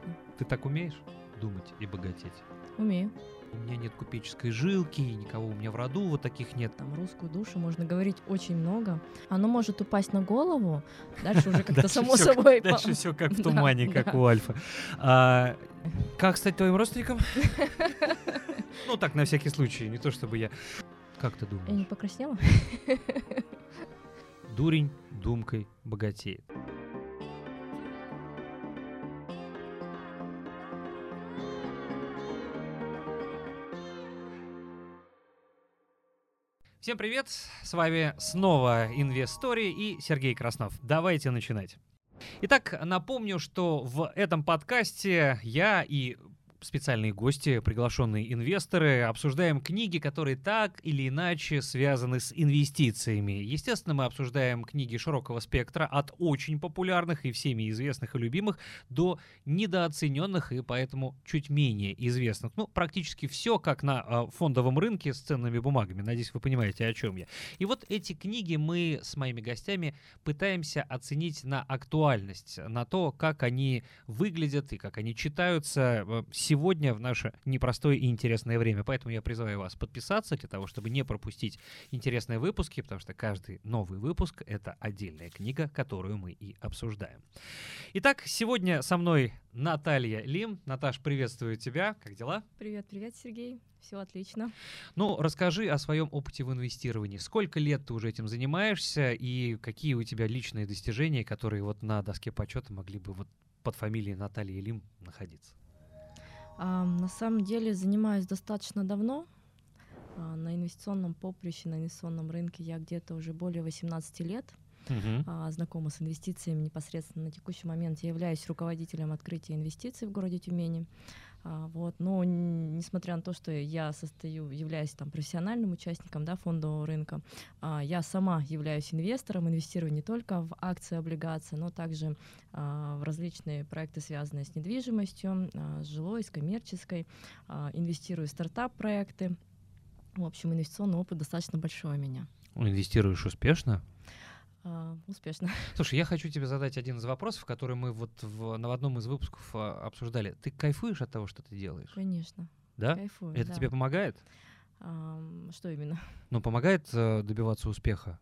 конечно. Ты так умеешь думать и богатеть? Умею. У меня нет купеческой жилки, никого у меня в роду вот таких нет. Там русскую душу можно говорить очень много. Оно может упасть на голову, дальше уже как-то само собой. Дальше все как в тумане, как у Альфа. А, как стать твоим родственником? Ну так, на всякий случай, не то чтобы я. Как ты Я не думаешь? покраснела? Дурень думкой богатеет. Всем привет! С вами снова Инвестори и Сергей Краснов. Давайте начинать. Итак, напомню, что в этом подкасте я и специальные гости, приглашенные инвесторы, обсуждаем книги, которые так или иначе связаны с инвестициями. Естественно, мы обсуждаем книги широкого спектра, от очень популярных и всеми известных и любимых до недооцененных и поэтому чуть менее известных. Ну, практически все, как на э, фондовом рынке с ценными бумагами. Надеюсь, вы понимаете, о чем я. И вот эти книги мы с моими гостями пытаемся оценить на актуальность, на то, как они выглядят и как они читаются э, сегодня в наше непростое и интересное время. Поэтому я призываю вас подписаться для того, чтобы не пропустить интересные выпуски, потому что каждый новый выпуск — это отдельная книга, которую мы и обсуждаем. Итак, сегодня со мной Наталья Лим. Наташ, приветствую тебя. Как дела? Привет, привет, Сергей. Все отлично. Ну, расскажи о своем опыте в инвестировании. Сколько лет ты уже этим занимаешься и какие у тебя личные достижения, которые вот на доске почета могли бы вот под фамилией Натальи Лим находиться? На самом деле занимаюсь достаточно давно. А, на инвестиционном поприще, на инвестиционном рынке я где-то уже более 18 лет. А, знакома с инвестициями непосредственно. На текущий момент я являюсь руководителем открытия инвестиций в городе Тюмени. А, вот. Но несмотря на то, что я состою, являюсь там профессиональным участником да, фондового рынка, а, я сама являюсь инвестором, инвестирую не только в акции, облигации, но также а, в различные проекты, связанные с недвижимостью, с жилой, с коммерческой, инвестирую в стартап-проекты. В общем, инвестиционный опыт достаточно большой у меня. Инвестируешь успешно? А, Успешно. Слушай, я хочу тебе задать один из вопросов, который мы вот в, на одном из выпусков а, обсуждали. Ты кайфуешь от того, что ты делаешь? Конечно. Да? Кайфую. Это да. тебе помогает? Ам, Что именно? Ну, помогает э, добиваться успеха?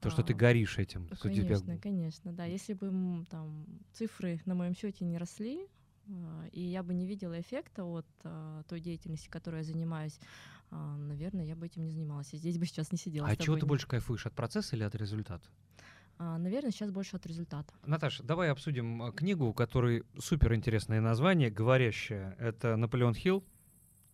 То, что ты А, горишь этим. У тебя- Конечно, конечно, да. Если бы там цифры на моем счете не росли, и я бы не видела эффекта от той деятельности, которой я занимаюсь, наверное, я бы этим не занималась. И здесь бы сейчас не сидела. А чего ты больше кайфуешь, от процесса или от результата? А, Наверное, сейчас больше от результата. Наташа, давай обсудим э, книгу, у которой супер интересное название, говорящее. Это Наполеон Хилл.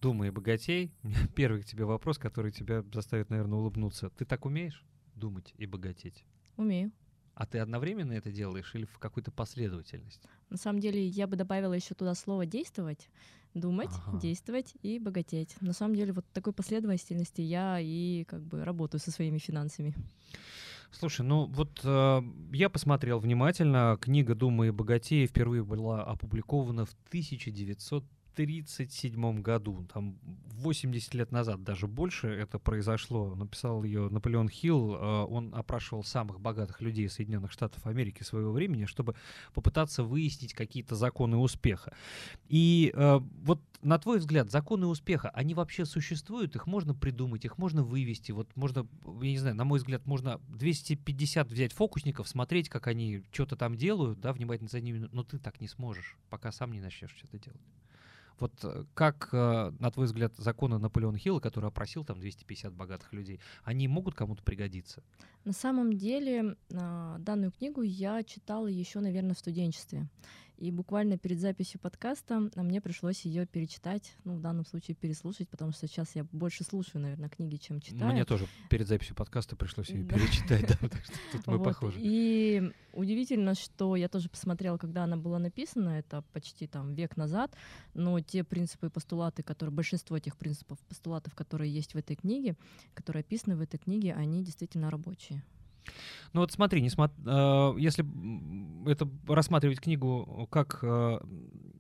Думай и богатей. У меня первый к тебе вопрос, который тебя заставит, наверное, улыбнуться. Ты так умеешь думать и богатеть? Умею. А ты одновременно это делаешь или в какой-то последовательности? На самом деле, я бы добавила еще туда слово действовать, думать, Ага. действовать и богатеть. На самом деле, вот такой последовательности я и как бы работаю со своими финансами. Слушай, ну вот э, я посмотрел внимательно. Книга «Думай и богатей» впервые была опубликована в 1937 году. Там 80 лет назад, даже больше это произошло. Написал ее Наполеон Хилл. Э, он опрашивал самых богатых людей Соединенных Штатов Америки своего времени, чтобы попытаться выяснить какие-то законы успеха. И э, вот на твой взгляд, законы успеха, они вообще существуют? Их можно придумать, их можно вывести? Вот можно, я не знаю, на мой взгляд, можно 250 взять фокусников, смотреть, как они что-то там делают, да, внимательно за ними, но ты так не сможешь, пока сам не начнешь что-то делать. Вот э, как, э, на твой взгляд, законы Наполеона Хилла, который опросил там 250 богатых людей, они могут кому-то пригодиться? На самом деле, а, данную книгу я читала еще, наверное, в студенчестве. И буквально перед записью подкаста а, мне пришлось ее перечитать, ну, в данном случае переслушать, потому что сейчас я больше слушаю, наверное, книги, чем читаю. Мне тоже перед записью подкаста пришлось ее Да. перечитать, да, так что тут мы Вот. похожи. И удивительно, что я тоже посмотрела, когда она была написана, это почти там век назад, но те принципы и постулаты, которые, большинство тех принципов постулатов, которые есть в этой книге, которые описаны в этой книге, они действительно рабочие. Ну вот смотри, не смо- э, если это рассматривать книгу как э,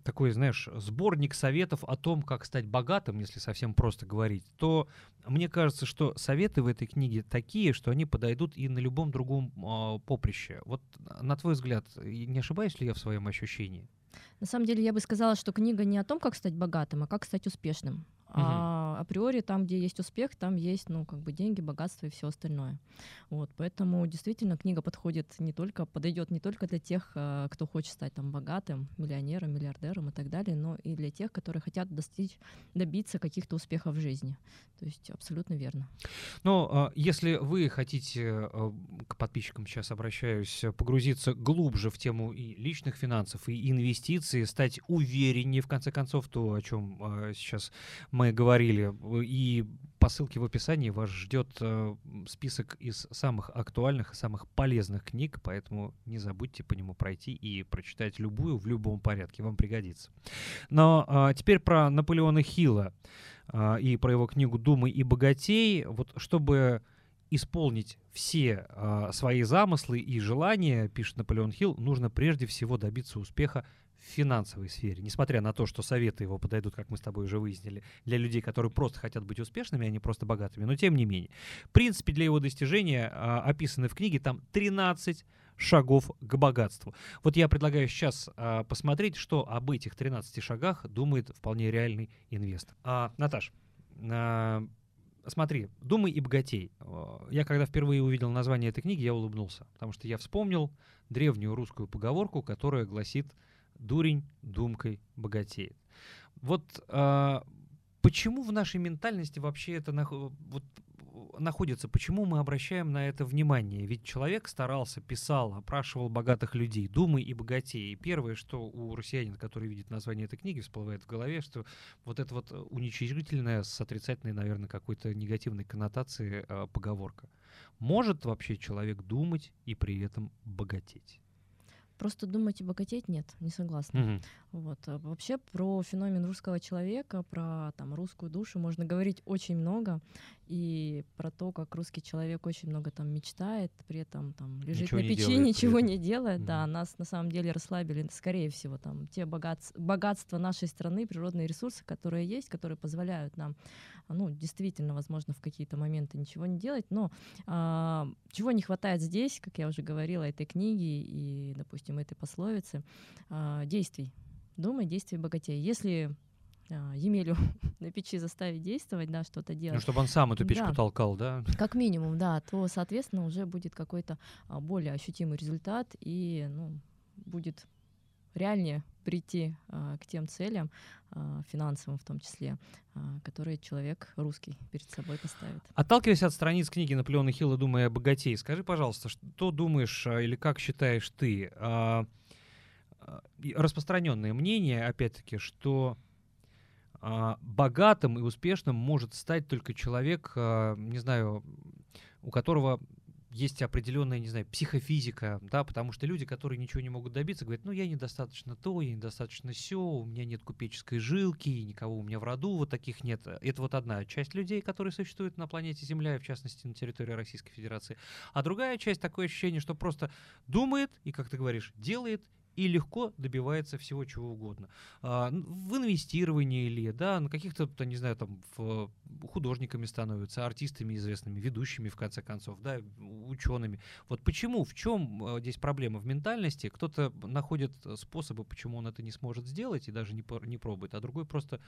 такой, знаешь, сборник советов о том, как стать богатым, если совсем просто говорить, то мне кажется, что советы в этой книге такие, что они подойдут и на любом другом э, поприще. Вот на твой взгляд, не ошибаюсь ли я в своем ощущении? На самом деле я бы сказала, что книга не о том, как стать богатым, а как стать успешным. Угу. А априори там, где есть успех, там есть, ну, как бы деньги, богатство и все остальное. Вот, поэтому действительно книга подходит не только, подойдет не только для тех, а, кто хочет стать там богатым, миллионером, миллиардером и так далее, но и для тех, которые хотят достичь, добиться каких-то успехов в жизни. То есть абсолютно верно. Но а, если вы хотите, а, к подписчикам сейчас обращаюсь, погрузиться глубже в тему и личных финансов, и инвестиций, стать увереннее, в конце концов, то, о чем сейчас мы говорили. И по ссылке в описании вас ждет э, список из самых актуальных и самых полезных книг, поэтому не забудьте по нему пройти и прочитать любую в любом порядке, вам пригодится. Но э, теперь про Наполеона Хилла э, и про его книгу «Думай и богатей». Вот чтобы исполнить все э, свои замыслы и желания, пишет Наполеон Хилл, нужно прежде всего добиться успеха в финансовой сфере, несмотря на то, что советы его подойдут, как мы с тобой уже выяснили, для людей, которые просто хотят быть успешными, а не просто богатыми, но тем не менее. В принципе, для его достижения а, описаны в книге там 13 шагов к богатству. Вот я предлагаю сейчас а, посмотреть, что об этих 13 шагах думает вполне реальный инвестор. А, Наташ, а, смотри, «Думай и богатей». Я когда впервые увидел название этой книги, я улыбнулся, потому что я вспомнил древнюю русскую поговорку, которая гласит – дурень думкой богатеет. Вот э, почему в нашей ментальности вообще это нах- вот, находится, почему мы обращаем на это внимание? Ведь человек старался, писал, опрашивал богатых людей, думай и богатей. И первое, что у россиянина, который видит название этой книги, всплывает в голове, что вот это вот уничижительная с отрицательной, наверное, какой-то негативной коннотацией э, поговорка. Может вообще человек думать и при этом богатеть? Просто думать и богатеть нет, не согласна. Угу. Вот. А вообще про феномен русского человека, про там, русскую душу можно говорить очень много. И про то, как русский человек очень много там мечтает, при этом там лежит ничего на печи, делает, ничего не делает. Mm. Да, нас на самом деле расслабили, скорее всего, там те богатства, богатства нашей страны, природные ресурсы, которые есть, которые позволяют нам, ну, действительно, возможно, в какие-то моменты ничего не делать. Но а, чего не хватает здесь, как я уже говорила, этой книги и, допустим, этой пословицы, а, действий. Думай, действий богатей. Если а, Емелю на печи заставить действовать, да, что-то делать. Ну, чтобы он сам эту печку да. толкал, да? Как минимум, да, то, соответственно, уже будет какой-то а, более ощутимый результат и, ну, будет реальнее прийти а, к тем целям, а, финансовым в том числе, а, которые человек русский перед собой поставит. Отталкиваясь от страниц книги Наполеона Хилла «Думая о богатей», скажи, пожалуйста, что думаешь а, или как считаешь ты? А, распространенное мнение, опять-таки, что а, богатым и успешным может стать только человек, а, не знаю, у которого есть определенная, не знаю, психофизика, да, потому что люди, которые ничего не могут добиться, говорят, ну, я недостаточно то, я недостаточно все, у меня нет купеческой жилки, никого у меня в роду вот таких нет. Это вот одна часть людей, которые существуют на планете Земля, в частности на территории Российской Федерации. А другая часть, такое ощущение, что просто думает и, как ты говоришь, делает и легко добивается всего чего угодно. А, в инвестировании или, да, на каких-то, не знаю, там, в, художниками становятся, артистами известными, ведущими, в конце концов, да, учеными. Вот почему, в чем а, здесь проблема в ментальности? Кто-то находит способы, почему он это не сможет сделать и даже не, не пробует, а другой просто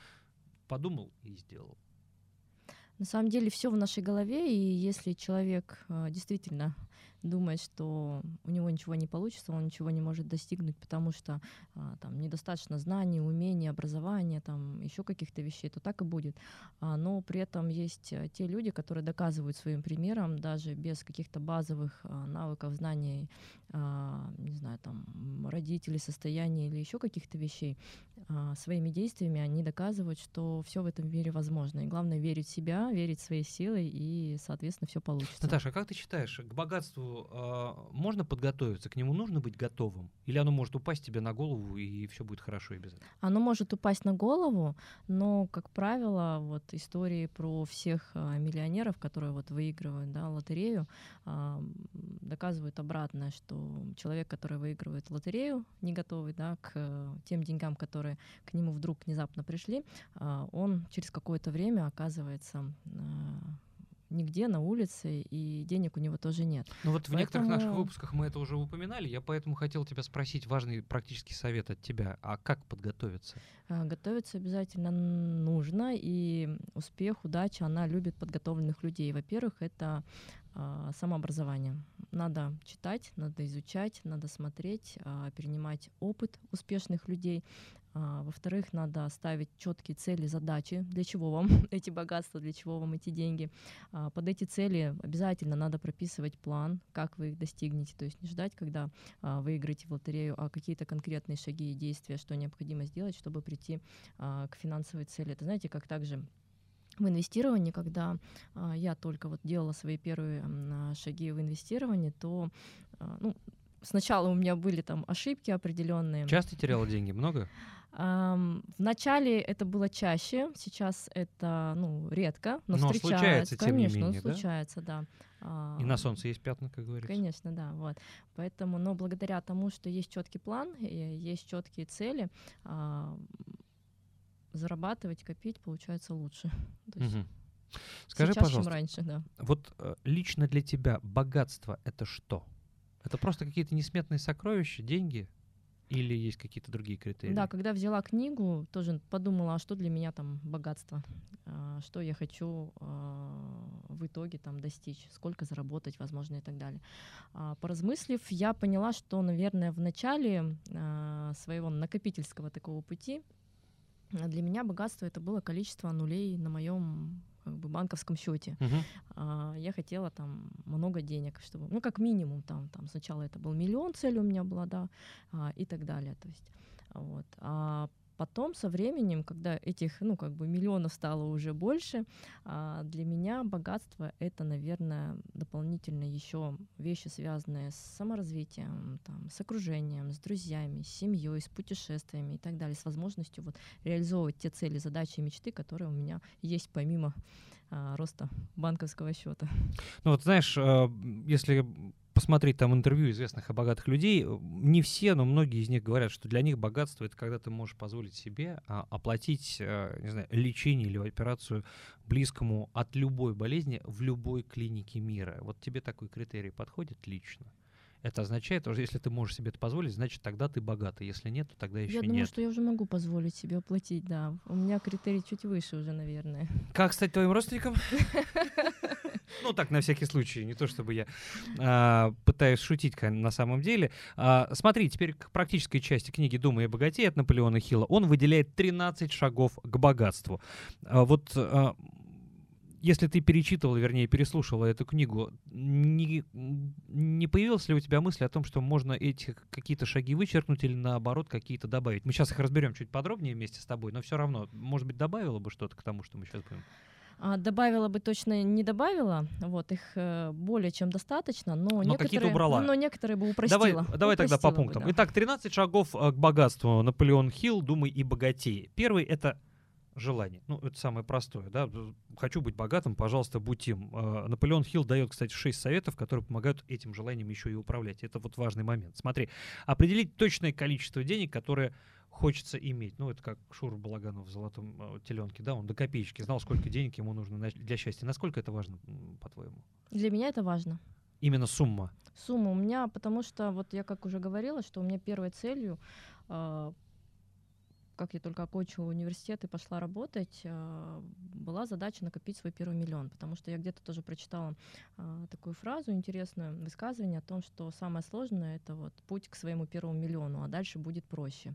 подумал и сделал. На самом деле все в нашей голове, и если человек э, действительно думает, что у него ничего не получится, он ничего не может достигнуть, потому что а, там недостаточно знаний, умений, образования, там еще каких-то вещей, то так и будет. А, но при этом есть а, те люди, которые доказывают своим примером, даже без каких-то базовых а, навыков, знаний, а, не знаю, там родителей, состояния или еще каких-то вещей, а, своими действиями они доказывают, что все в этом мире возможно. И главное верить в себя, верить в свои силы, и, соответственно, все получится. Наташа, а как ты считаешь, к богатству э, можно подготовиться, к нему нужно быть готовым? Или оно может упасть тебе на голову, и все будет хорошо и без этого? Оно может упасть на голову, но, как правило, вот истории про всех э, миллионеров, которые вот выигрывают да, лотерею, э, доказывают обратное, что человек, который выигрывает лотерею, не готовый да, к э, тем деньгам, которые к нему вдруг внезапно пришли, э, он через какое-то время оказывается э, нигде на улице, и денег у него тоже нет. Ну вот в некоторых наших выпусках мы это уже упоминали, я поэтому хотел тебя спросить важный практический совет от тебя. А как подготовиться? А, готовиться обязательно нужно, и успех, удача, она любит подготовленных людей. Во-первых, это а, самообразование. Надо читать, надо изучать, надо смотреть, а, перенимать опыт успешных людей. А, во-вторых, надо ставить четкие цели, задачи, для чего вам эти богатства, для чего вам эти деньги. А, под эти цели обязательно надо прописывать план, как вы их достигнете. То есть не ждать, когда а, вы играете в лотерею, а какие-то конкретные шаги и действия, что необходимо сделать, чтобы прийти к финансовой цели. Это знаете, как также в инвестировании, когда я только вот делала свои первые шаги в инвестировании, то ну, сначала у меня были там ошибки определенные. Часто теряла деньги? Много? Um, в начале это было чаще, сейчас это ну, редко, но, но встречается, случается, тем конечно, не менее, да? случается, да. И на солнце есть пятна, как говорится. Конечно, да, вот. Поэтому, но благодаря тому, что есть четкий план, есть четкие цели, зарабатывать, копить получается лучше. угу. Скажи, сейчас, пожалуйста, раньше, да. вот э, лично для тебя богатство это что? Это просто какие-то несметные сокровища, деньги? Или есть какие-то другие критерии? Да, когда взяла книгу, тоже подумала, а что для меня там богатство, а, что я хочу а, в итоге там достичь, сколько заработать, возможно, и так далее. А, поразмыслив, я поняла, что, наверное, в начале своего накопительского такого пути для меня богатство это было количество нулей на моем как бы банковском счете. Uh-huh. А, я хотела там много денег, чтобы, ну как минимум там, там сначала это был миллион цель у меня была, да, а, и так далее. То есть, вот. А Потом со временем, когда этих, ну, как бы миллионов стало уже больше, а, для меня богатство — это, наверное, дополнительно еще вещи, связанные с саморазвитием, там, с окружением, с друзьями, с семьей, с путешествиями и так далее, с возможностью вот реализовывать те цели, задачи и мечты, которые у меня есть помимо а, роста банковского счета. Ну вот знаешь, а, если посмотреть там интервью известных и богатых людей, не все, но многие из них говорят, что для них богатство это когда ты можешь позволить себе а, оплатить, а, не знаю, лечение или операцию близкому от любой болезни в любой клинике мира. Вот тебе такой критерий подходит лично? Это означает, что если ты можешь себе это позволить, значит, тогда ты богатый. Если нет, то тогда еще нет. Я думаю, что я уже могу позволить себе оплатить, да. У меня критерий чуть выше уже, наверное. Как стать твоим родственником? Ну, так, на всякий случай, не то чтобы я а, пытаюсь шутить на самом деле. А, смотри, теперь к практической части книги «Думай о богатей» от Наполеона Хилла. Он выделяет 13 шагов к богатству. А, вот а, если ты перечитывал, вернее, переслушала эту книгу, не, не появилась ли у тебя мысль о том, что можно эти какие-то шаги вычеркнуть или наоборот какие-то добавить? Мы сейчас их разберем чуть подробнее вместе с тобой, но все равно, может быть, добавила бы что-то к тому, что мы сейчас будем добавила бы точно не добавила, вот их э, более чем достаточно, но, но некоторые, убрала. но некоторые бы упростила. Давай, давай упростила тогда по пунктам. Бы, да. Итак, 13 шагов э, к богатству. Наполеон Хилл, думай и богатей. Первый это желание. Ну, это самое простое, да. Хочу быть богатым, пожалуйста, будь им. А, Наполеон Хилл дает, кстати, шесть советов, которые помогают этим желанием еще и управлять. Это вот важный момент. Смотри, определить точное количество денег, которое хочется иметь. Ну, это как Шур Балаганов в «Золотом э, теленке», да, он до копеечки знал, сколько денег ему нужно для счастья. Насколько это важно, по-твоему? Для меня это важно. Именно сумма? Сумма у меня, потому что, вот я как уже говорила, что у меня первой целью э, как я только окончила университет и пошла работать, а, была задача накопить свой первый миллион, потому что я где-то тоже прочитала а, такую фразу интересную, высказывание о том, что самое сложное — это вот путь к своему первому миллиону, а дальше будет проще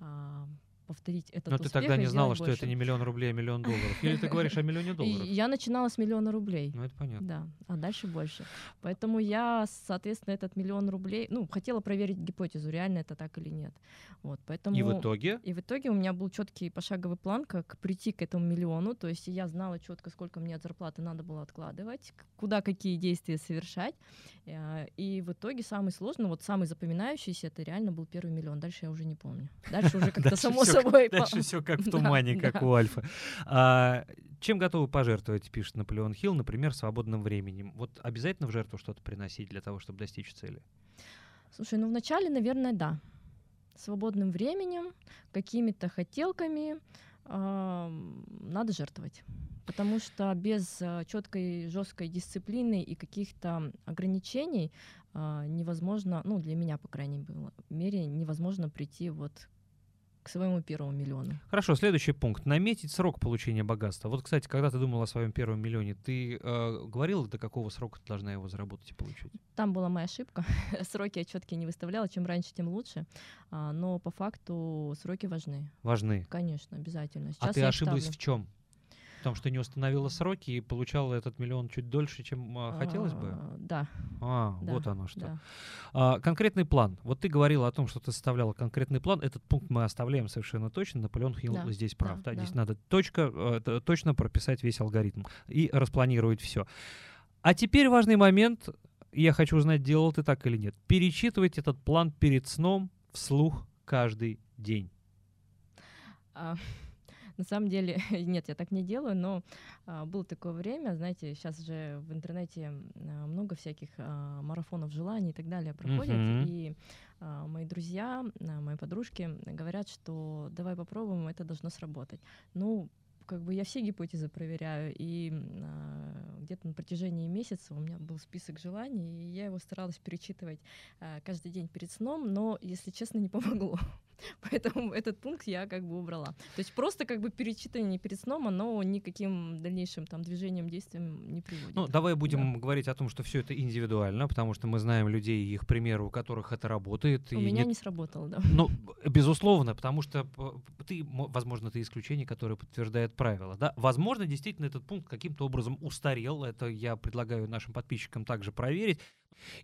а, повторить этот Но ты тогда не знала, что это не миллион рублей, а миллион долларов. Или ты говоришь о миллионе долларов? Я начинала с миллиона рублей. Ну, это понятно. Да, а дальше больше. Поэтому я, соответственно, этот миллион рублей, ну, хотела проверить гипотезу, реально это так или нет. Вот, поэтому... И в итоге? И в итоге у меня был четкий пошаговый план, как прийти к этому миллиону. То есть я знала четко, сколько мне от зарплаты надо было откладывать, куда какие действия совершать. Э, и в итоге самый сложный, вот самый запоминающийся, это реально был первый миллион. Дальше я уже не помню. Дальше уже как-то само собой. Дальше все как в тумане, как у Альфа. А, чем готовы пожертвовать, пишет Наполеон Хилл, например, свободным временем? Вот обязательно в жертву что-то приносить для того, чтобы достичь цели? Слушай, ну вначале, наверное, да. Свободным временем, какими-то хотелками, надо жертвовать. потому что без э, четкой жесткой дисциплины и каких-то ограничений э, невозможно, ну для меня по крайней мере невозможно прийти вот к своему первому миллиону. Хорошо, следующий пункт. Наметить срок получения богатства. Вот, кстати, когда ты думала о своем первом миллионе, ты э, говорила, до какого срока ты должна его заработать и получить? Там была моя ошибка. сроки я четкие не выставляла. Чем раньше, тем лучше. А, но по факту сроки важны. Важны? Конечно, обязательно. Сейчас а ты ошиблась ставлю. в чем? Потому что не установила сроки и получала этот миллион чуть дольше, чем а, хотелось бы? А, да. А, да, вот оно что. Да. А, конкретный план. Вот ты говорила о том, что ты составляла конкретный план. Этот пункт мы оставляем совершенно точно. Наполеон Хилл да, здесь прав. Да, да, Здесь надо точка, э, точно прописать весь алгоритм и распланировать все. А теперь важный момент. Я хочу узнать, делал ты так или нет. Перечитывать этот план перед сном вслух каждый день. А, на самом деле, нет, я так не делаю, но а, было такое время, знаете, сейчас же в интернете а, много всяких а, марафонов желаний и так далее проходят, mm-hmm. и а, мои друзья, а, мои подружки говорят, что давай попробуем, это должно сработать. Ну, как бы я все гипотезы проверяю, и э, где-то на протяжении месяца у меня был список желаний, и я его старалась перечитывать э, каждый день перед сном, но, если честно, не помогло. Поэтому этот пункт я как бы убрала. То есть просто как бы перечитывание перед сном, оно никаким дальнейшим там движением, действием не приводит. Ну, давай будем да. говорить о том, что все это индивидуально, потому что мы знаем людей, их примеры, у которых это работает. У и меня нет... не сработало, да. Ну, безусловно, потому что ты, возможно, ты исключение, которое подтверждает правила, да. Возможно, действительно этот пункт каким-то образом устарел. Это я предлагаю нашим подписчикам также проверить.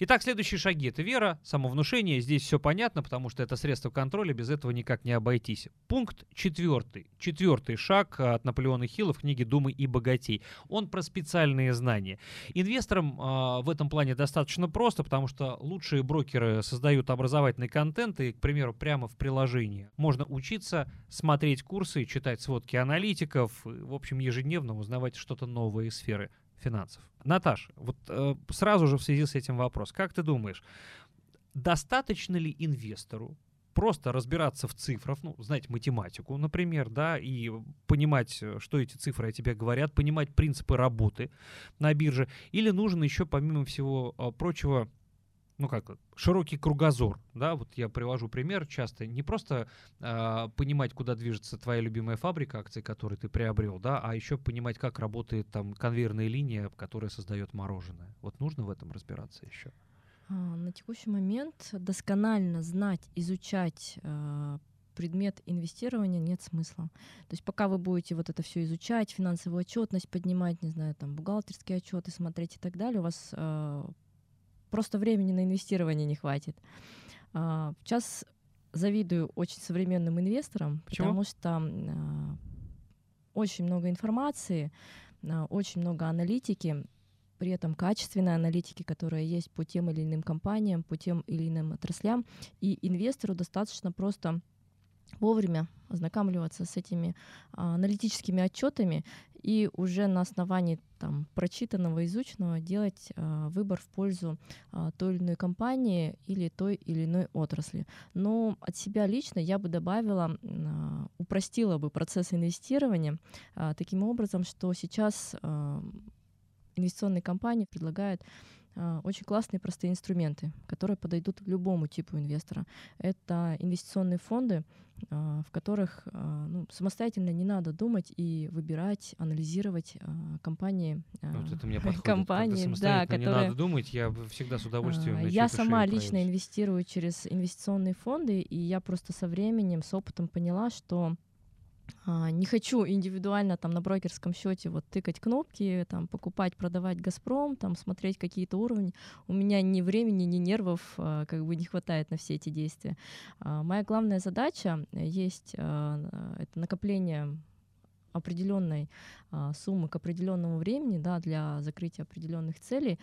Итак, следующие шаги — это вера, самовнушение. Здесь все понятно, потому что это средство контроля, без этого никак не обойтись. Пункт четвертый. Четвертый шаг от Наполеона Хилла в книге «Думай и богатей». Он про специальные знания. Инвесторам э, в этом плане достаточно просто, потому что лучшие брокеры создают образовательный контент, и, к примеру, прямо в приложении можно учиться, смотреть курсы, читать сводки аналитиков, в общем, ежедневно узнавать что-то новое из сферы финансов. Наташ, вот э, сразу же в связи с этим вопрос. Как ты думаешь, достаточно ли инвестору просто разбираться в цифрах, ну, знать математику, например, да, и понимать, э, что эти цифры о тебе говорят, понимать принципы работы на бирже, или нужен еще, помимо всего э, прочего, ну как, широкий кругозор, да, вот я привожу пример часто, не просто э, понимать, куда движется твоя любимая фабрика акций, которую ты приобрел, да, а еще понимать, как работает там конвейерная линия, которая создает мороженое. Вот нужно в этом разбираться еще. А, на текущий момент досконально знать, изучать э, предмет инвестирования нет смысла. То есть пока вы будете вот это все изучать, финансовую отчетность поднимать, не знаю, там бухгалтерские отчеты смотреть и так далее, у вас просто времени на инвестирование не хватит. А, сейчас завидую очень современным инвесторам, Почему? потому что а, очень много информации, а, очень много аналитики, при этом качественной аналитики, которая есть по тем или иным компаниям, по тем или иным отраслям, и инвестору достаточно просто вовремя ознакомливаться с этими аналитическими отчетами и уже на основании там, прочитанного, изученного делать а, выбор в пользу а, той или иной компании или той или иной отрасли. Но от себя лично я бы добавила, а, упростила бы процесс инвестирования а, таким образом, что сейчас а, инвестиционные компании предлагают очень классные простые инструменты, которые подойдут любому типу инвестора. Это инвестиционные фонды, а, в которых а, ну, самостоятельно не надо думать и выбирать, анализировать компании. Вот это мне подходит. Компании, да, которые... не надо думать, я всегда с удовольствием. Я сама лично инвестирую через инвестиционные фонды, и я просто со временем, с опытом поняла, что а, не хочу индивидуально там на брокерском счете вот тыкать кнопки, там покупать, продавать Газпром, там смотреть какие-то уровни. У меня ни времени, ни нервов а, как бы не хватает на все эти действия. А, моя главная задача есть это накопление определенной а, суммы к определенному времени да, для закрытия определенных целей.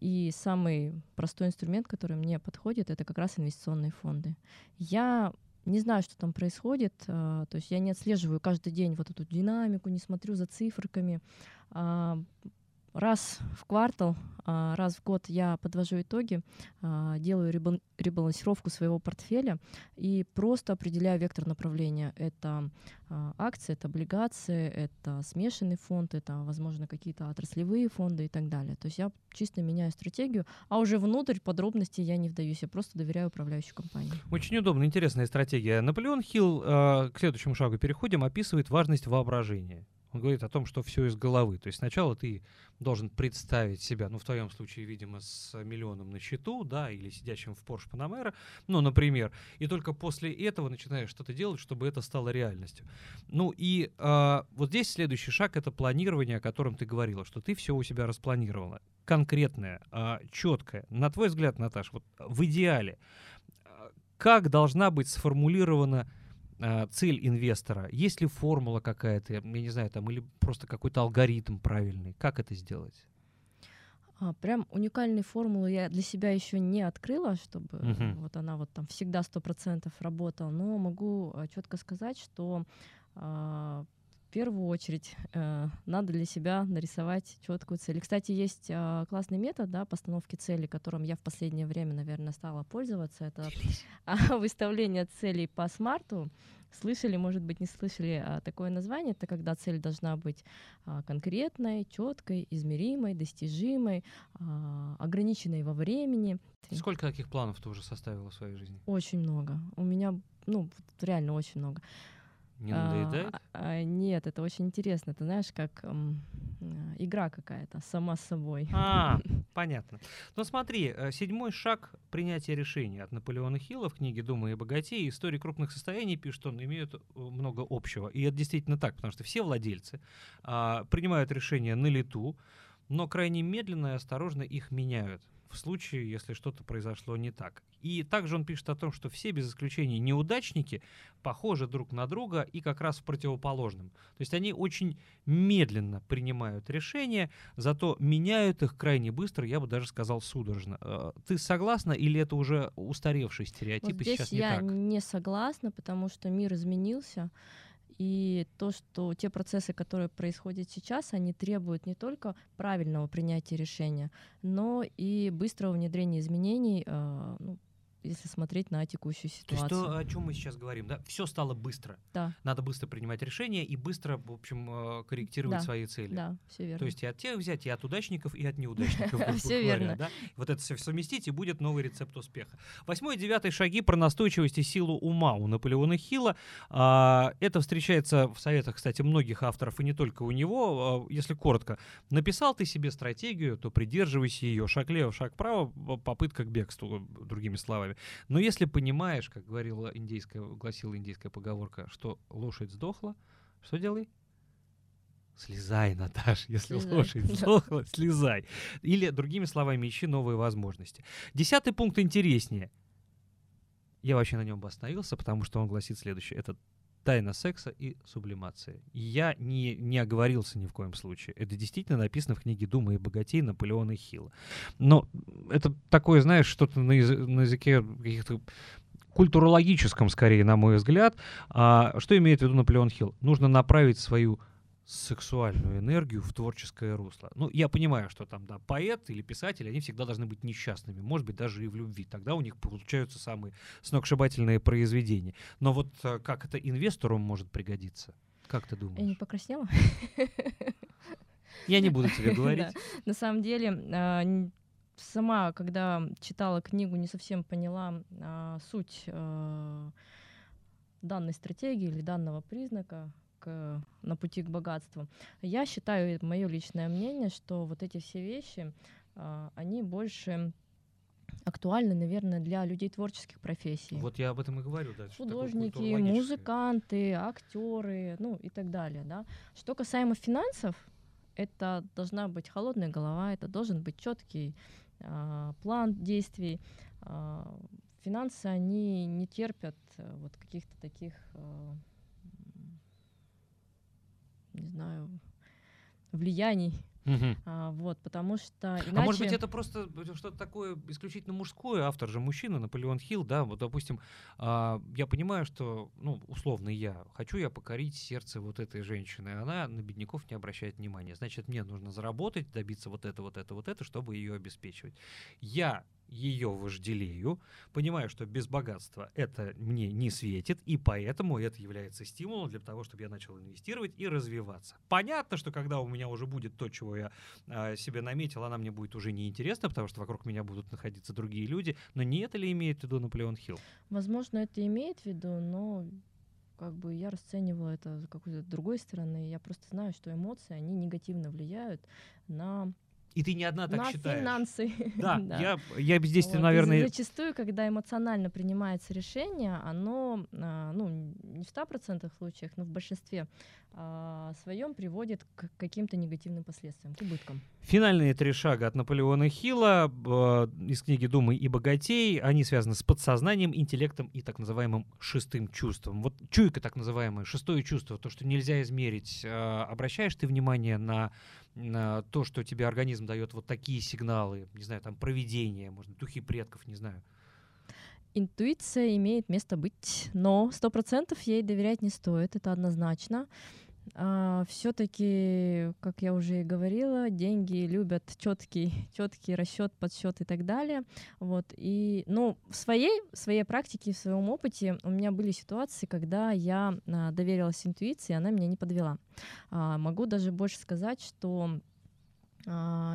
И самый простой инструмент, который мне подходит, это как раз инвестиционные фонды. Я не знаю, что там происходит, а, то есть я не отслеживаю каждый день вот эту динамику, не смотрю за циферками. Раз в квартал, а, раз в год я подвожу итоги, а, делаю ребалансировку своего портфеля и просто определяю вектор направления. Это а, акции, это облигации, это смешанный фонд, это, возможно, какие-то отраслевые фонды и так далее. То есть я чисто меняю стратегию, а уже внутрь подробностей я не вдаюсь, я просто доверяю управляющей компании. Очень удобно, интересная стратегия. Наполеон Хилл, к следующему шагу переходим, описывает важность воображения. Он говорит о том, что все из головы. То есть сначала ты должен представить себя, ну, в твоем случае, видимо, с миллионом на счету, да, или сидящим в Porsche Panamera, ну, например, и только после этого начинаешь что-то делать, чтобы это стало реальностью. Ну, и э, вот здесь следующий шаг — это планирование, о котором ты говорила, что ты все у себя распланировала. Конкретное, э, а, четкое. На твой взгляд, Наташа, вот в идеале, как должна быть сформулирована э, цель инвестора? Есть ли формула какая-то, я не знаю, там, или просто какой-то алгоритм правильный? Как это сделать? А, прям уникальной формулы я для себя еще не открыла, чтобы uh-huh. вот она вот там всегда сто процентов работала, но могу а, четко сказать, что а, в первую очередь э, надо для себя нарисовать четкую цель. И, кстати, есть э, классный метод да, постановки цели, которым я в последнее время, наверное, стала пользоваться. Это э, выставление целей по смарту. Слышали, может быть, не слышали а, такое название. Это когда цель должна быть а, конкретной, четкой, измеримой, достижимой, а, ограниченной во времени. Сколько таких планов ты уже составила в своей жизни? Очень много. У меня, ну, реально очень много. Не надоедает? А, а, нет, это очень интересно. Ты знаешь, как м, игра какая-то, сама с собой. А, понятно. Ну смотри, э, седьмой шаг принятия решения от Наполеона Хилла в книге «Думай и богатей» истории крупных состояний пишет, он имеют э, много общего. И это действительно так, потому что все владельцы а, принимают решения на лету, но крайне медленно и осторожно их меняют в случае, если что-то произошло не так. И также он пишет о том, что все без исключения неудачники похожи друг на друга и как раз в противоположном. То есть они очень медленно принимают решения, зато меняют их крайне быстро, я бы даже сказал судорожно. Э, ты согласна или это уже устаревший стереотип вот и сейчас не я так? не согласна, потому что мир изменился. И то, что те процессы, которые происходят сейчас, они требуют не только правильного принятия решения, но и быстрого внедрения изменений э, ну, если смотреть на текущую ситуацию. То есть то, о чем мы сейчас говорим, да, все стало быстро. Да. Надо быстро принимать решения и быстро, в общем, э, корректировать да. свои цели. Да, все верно. То есть и от тех взять, и от удачников, и от неудачников. Все верно. Вот это все совместить, и будет новый рецепт успеха. Восьмой и девятый шаги про настойчивость и силу ума у Наполеона Хилла. А, это встречается в советах, кстати, многих авторов, и не только у него. А, если коротко, написал ты себе стратегию, то придерживайся ее. Шаг лево, шаг право, попытка к бегству, другими словами словами. Но если понимаешь, как говорила индейская, гласила индийская поговорка, что лошадь сдохла, что делай? Слезай, Наташ, если слезай. лошадь сдохла, слезай. Или, другими словами, ищи новые возможности. Десятый пункт интереснее. Я вообще на нем бы остановился, потому что он гласит следующее. Это тайна секса и сублимация. Я не, не оговорился ни в коем случае. Это действительно написано в книге «Дума и богатей» Наполеона Хилла. Но это такое, знаешь, что-то на, язы, на языке каких-то культурологическом, скорее, на мой взгляд. А, что имеет в виду Наполеон Хилл? Нужно направить свою сексуальную энергию в творческое русло. Ну, я понимаю, что там, да, поэт или писатель, они всегда должны быть несчастными, может быть, даже и в любви. Тогда у них получаются самые сногсшибательные произведения. Но вот э, как это инвестору может пригодиться? Как ты думаешь? Я не покраснела? Я не буду тебе говорить. На самом деле, а, сама, когда читала книгу, не совсем поняла а, суть а, данной стратегии или данного признака, к, на пути к богатству. Я считаю, мое личное мнение, что вот эти все вещи, а, они больше актуальны, наверное, для людей творческих профессий. Вот я об этом и говорю, да. Художники, музыканты, актеры, ну и так далее, да. Что касаемо финансов, это должна быть холодная голова, это должен быть четкий э, план действий. Э, финансы, они не терпят э, вот каких-то таких э, не знаю, влияний. Мгм. А, вот, потому что иначе... А может быть, это просто что-то такое исключительно мужское, автор же мужчина, Наполеон Хилл, да, вот, допустим, а, я понимаю, что, ну, условно я, хочу я покорить сердце вот этой женщины, она на бедняков не обращает внимания, значит, мне нужно заработать, добиться вот это, вот это, вот это, чтобы ее обеспечивать. Я ее вожделею, понимаю, что без богатства это мне не светит, и поэтому это является стимулом для того, чтобы я начал инвестировать и развиваться. Понятно, что когда у меня уже будет то, чего я а, себе наметил, она мне будет уже неинтересна, потому что вокруг меня будут находиться другие люди, но не это ли имеет в виду Наполеон Хилл? Возможно, это имеет в виду, но как бы я расценивала это с какой-то другой стороны. Я просто знаю, что эмоции, они негативно влияют на И ты не одна так на считаешь. финансы. Да, я, я здесь, Вот, и наверное, Зачастую, когда эмоционально принимается решение, оно, а, ну, не в 100% случаях, но в большинстве а, своем приводит к каким-то негативным последствиям, к убыткам. Финальные три шага от Наполеона Хилла э, из книги «Думай и богатей», они связаны с подсознанием, интеллектом и так называемым шестым чувством. Вот чуйка так называемое, шестое чувство, то, что нельзя измерить. Э, обращаешь ты внимание на то, что тебе организм дает вот такие сигналы, не знаю, там, провидение, может, духи предков, не знаю. Интуиция имеет место быть, но сто процентов ей доверять не стоит, это однозначно. Все-таки, как я уже и говорила, деньги любят четкий, четкий расчет, подсчет и так далее. Вот. И, ну, в своей, в своей практике, в своем опыте у меня были ситуации, когда я а, доверилась интуиции, и она меня не подвела. А, могу даже больше сказать, что а,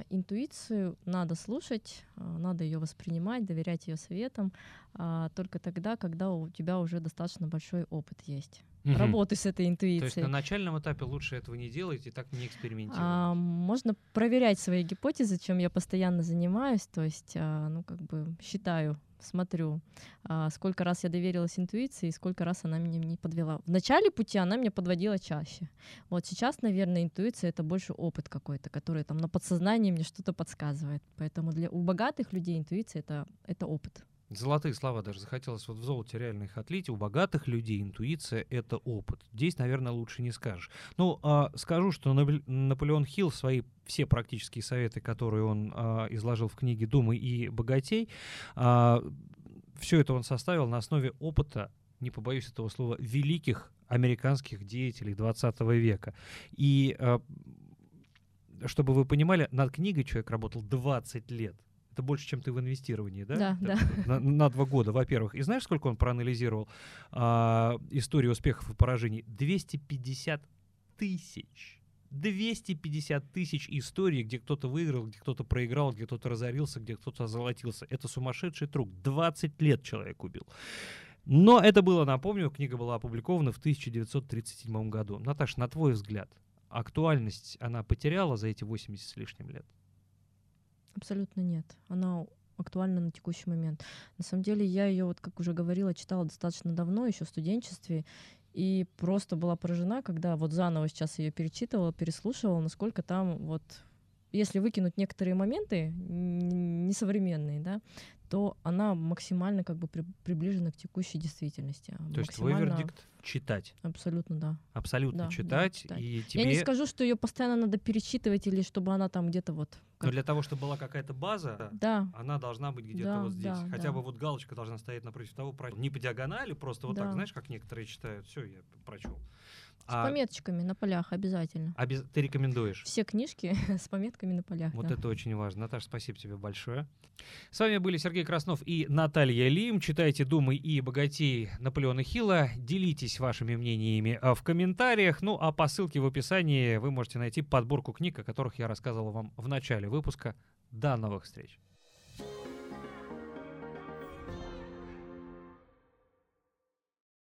интуицию надо слушать, а, надо ее воспринимать, доверять ее советам а, только тогда, когда у тебя уже достаточно большой опыт есть. Мгм. Работы с этой То есть интуицией. на начальном этапе лучше этого не делать и так не экспериментировать. А, можно проверять свои гипотезы, чем я постоянно занимаюсь. То есть, а, ну, как бы считаю, смотрю, а, сколько раз я доверилась интуиции и сколько раз она меня не подвела. В начале пути она меня подводила чаще. Вот сейчас, наверное, интуиция это больше опыт какой-то, который там на подсознании мне что-то подсказывает. Поэтому для у богатых людей интуиция это, это опыт. Золотые слова даже захотелось вот в золоте реально их отлить. У богатых людей интуиция — это опыт. Здесь, наверное, лучше не скажешь. Ну, а, скажу, что Нап- Наполеон Хилл свои все практические советы, которые он а, изложил в книге «Думай и богатей», все это он составил на основе опыта, не побоюсь этого слова, великих американских деятелей 20 века. И а, чтобы вы понимали, над книгой человек работал 20 лет. Это больше, чем ты в инвестировании, да? Да, Это На, на два года, во-первых. И знаешь, сколько он проанализировал а, историю успехов и поражений? 250 тысяч. 250 тысяч историй, где кто-то выиграл, где кто-то проиграл, где кто-то разорился, где кто-то озолотился. Это сумасшедший труд. 20 лет человек убил. Но это было, напомню, книга была опубликована в 1937 году. Наташа, на твой взгляд, актуальность она потеряла за эти 80 с лишним лет? Абсолютно нет. Она актуальна на текущий момент. На самом деле я ее, вот как уже говорила, читала достаточно давно, еще в студенчестве, и просто была поражена, когда вот заново сейчас ее перечитывала, переслушивала, насколько там вот если выкинуть некоторые моменты несовременные, да, то она максимально как бы при- приближена к текущей действительности. То есть твой вердикт — читать. Абсолютно, да. Абсолютно Да, да, читать. читать. И Я тебе... не скажу, что ее постоянно надо перечитывать или чтобы она там где-то вот. Но для того, чтобы была какая-то база, Да, она должна быть где-то Да, вот здесь. да, Хотя да. бы вот галочка должна стоять напротив того, не по диагонали, просто вот так, Да. знаешь, как некоторые читают. Все, я прочел. с А пометочками на полях обязательно. обяз- ты рекомендуешь? Все книжки с пометками на полях. Вот да. это очень важно. Наташа, спасибо тебе большое. С вами были Сергей Краснов и Наталья Лим. Читайте «Думай и богатей» Наполеона Хилла. Делитесь вашими мнениями а, в комментариях. Ну, а по ссылке в описании вы можете найти подборку книг, о которых я рассказывал вам в начале выпуска. До новых встреч!